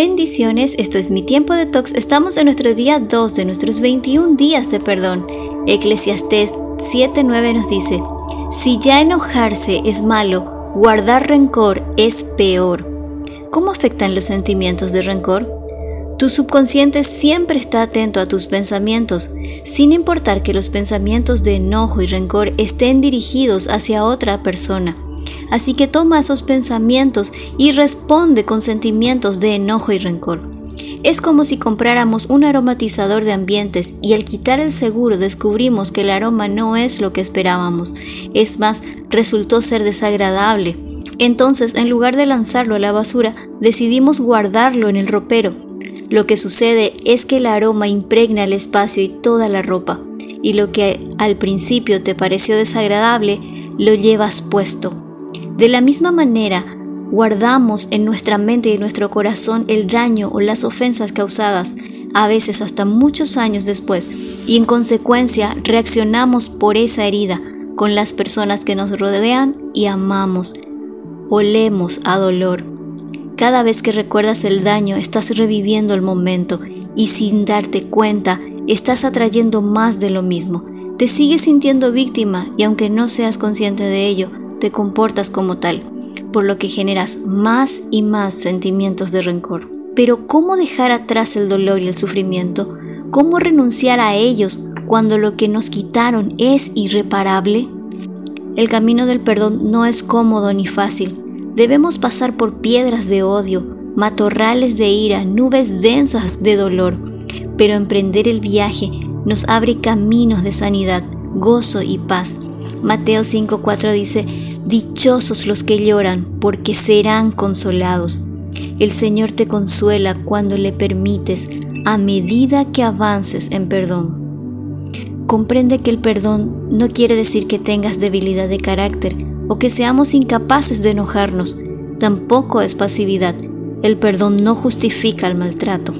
Bendiciones, esto es mi tiempo de tox. Estamos en nuestro día 2 de nuestros 21 días de perdón. Eclesiastés 7:9 nos dice, si ya enojarse es malo, guardar rencor es peor. ¿Cómo afectan los sentimientos de rencor? Tu subconsciente siempre está atento a tus pensamientos, sin importar que los pensamientos de enojo y rencor estén dirigidos hacia otra persona. Así que toma esos pensamientos y responde con sentimientos de enojo y rencor. Es como si compráramos un aromatizador de ambientes y al quitar el seguro descubrimos que el aroma no es lo que esperábamos. Es más, resultó ser desagradable. Entonces, en lugar de lanzarlo a la basura, decidimos guardarlo en el ropero. Lo que sucede es que el aroma impregna el espacio y toda la ropa, y lo que al principio te pareció desagradable, lo llevas puesto. De la misma manera, guardamos en nuestra mente y nuestro corazón el daño o las ofensas causadas, a veces hasta muchos años después, y en consecuencia reaccionamos por esa herida con las personas que nos rodean y amamos. Olemos a dolor. Cada vez que recuerdas el daño, estás reviviendo el momento y sin darte cuenta, estás atrayendo más de lo mismo. Te sigues sintiendo víctima y aunque no seas consciente de ello, te comportas como tal, por lo que generas más y más sentimientos de rencor. Pero ¿cómo dejar atrás el dolor y el sufrimiento? ¿Cómo renunciar a ellos cuando lo que nos quitaron es irreparable? El camino del perdón no es cómodo ni fácil. Debemos pasar por piedras de odio, matorrales de ira, nubes densas de dolor. Pero emprender el viaje nos abre caminos de sanidad, gozo y paz. Mateo 5:4 dice, Dichosos los que lloran, porque serán consolados. El Señor te consuela cuando le permites a medida que avances en perdón. Comprende que el perdón no quiere decir que tengas debilidad de carácter o que seamos incapaces de enojarnos. Tampoco es pasividad. El perdón no justifica el maltrato.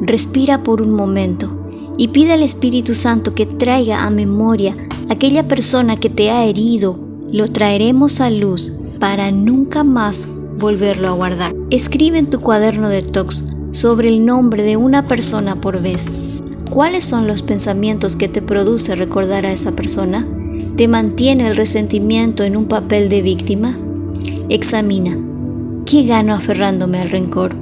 Respira por un momento y pide al Espíritu Santo que traiga a memoria aquella persona que te ha herido, lo traeremos a luz para nunca más volverlo a guardar. Escribe en tu cuaderno de tox sobre el nombre de una persona por vez. ¿Cuáles son los pensamientos que te produce recordar a esa persona? ¿Te mantiene el resentimiento en un papel de víctima? Examina. ¿Qué gano aferrándome al rencor?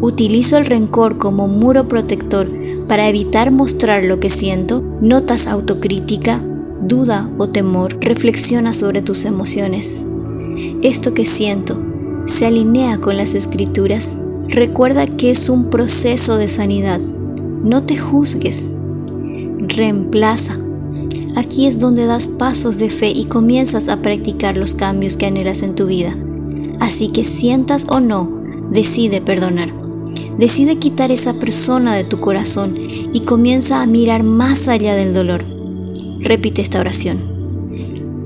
¿Utilizo el rencor como muro protector para evitar mostrar lo que siento? ¿Notas autocrítica? Duda o temor, reflexiona sobre tus emociones. Esto que siento se alinea con las escrituras. Recuerda que es un proceso de sanidad. No te juzgues. Reemplaza. Aquí es donde das pasos de fe y comienzas a practicar los cambios que anhelas en tu vida. Así que sientas o no, decide perdonar. Decide quitar esa persona de tu corazón y comienza a mirar más allá del dolor Repite esta oración.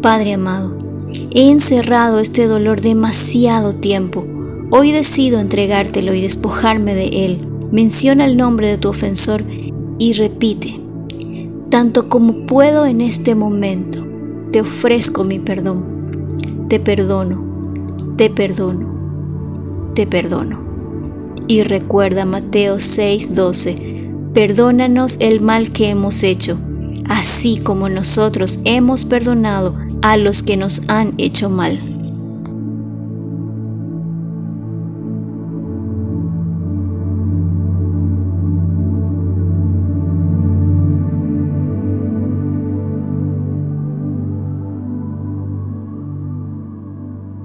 Padre amado, he encerrado este dolor demasiado tiempo. Hoy decido entregártelo y despojarme de él. Menciona el nombre de tu ofensor y repite, tanto como puedo en este momento, te ofrezco mi perdón. Te perdono, te perdono, te perdono. Y recuerda Mateo 6:12, perdónanos el mal que hemos hecho así como nosotros hemos perdonado a los que nos han hecho mal.